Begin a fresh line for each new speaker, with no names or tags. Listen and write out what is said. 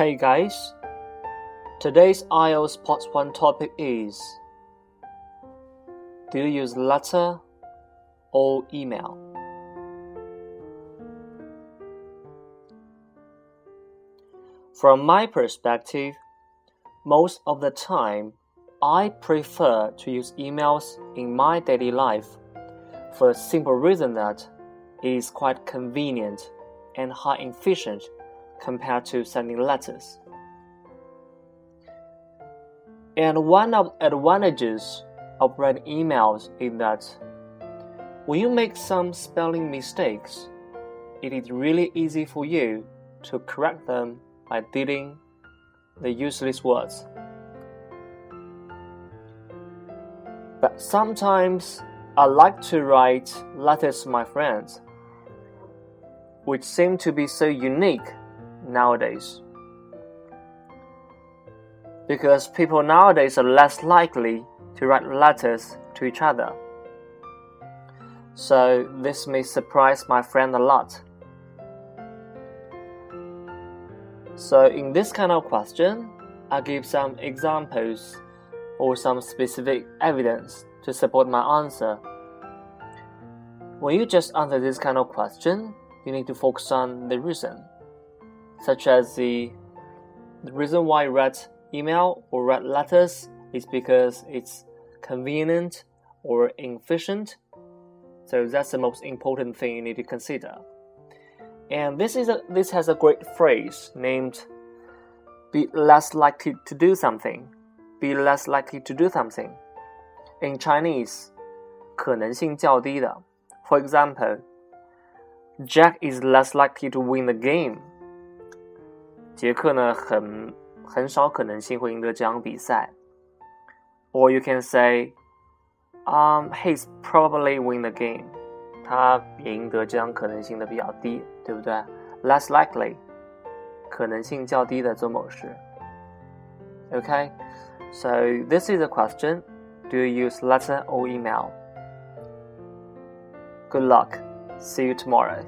Hey guys, today's IELTS Part 1 topic is Do you use letter or email? From my perspective, most of the time, I prefer to use emails in my daily life for the simple reason that it is quite convenient and high efficient compared to sending letters. And one of the advantages of writing emails is that when you make some spelling mistakes, it is really easy for you to correct them by deleting the useless words. But sometimes I like to write letters to my friends, which seem to be so unique nowadays. Because people nowadays are less likely to write letters to each other. So this may surprise my friend a lot. So in this kind of question, I give some examples or some specific evidence to support my answer. When you just answer this kind of question, you need to focus on the reason, such as the, the reason why you write email or write letters is because it's convenient or efficient. So that's the most important thing you need to consider. And this is a, this has a great phrase named "be less likely to do something." Be less likely to do something. In Chinese, 可能性较低的. For example, Jack is less likely to win the game. 杰克呢，很很少可能性会赢得这场比赛。Or you can say, um, he's probably win the game. 他赢得这场可能性的比较低，对不对？Less likely，可能性较低的做某事。Okay, so this is a question. Do you use letter or email? Good luck. See you tomorrow.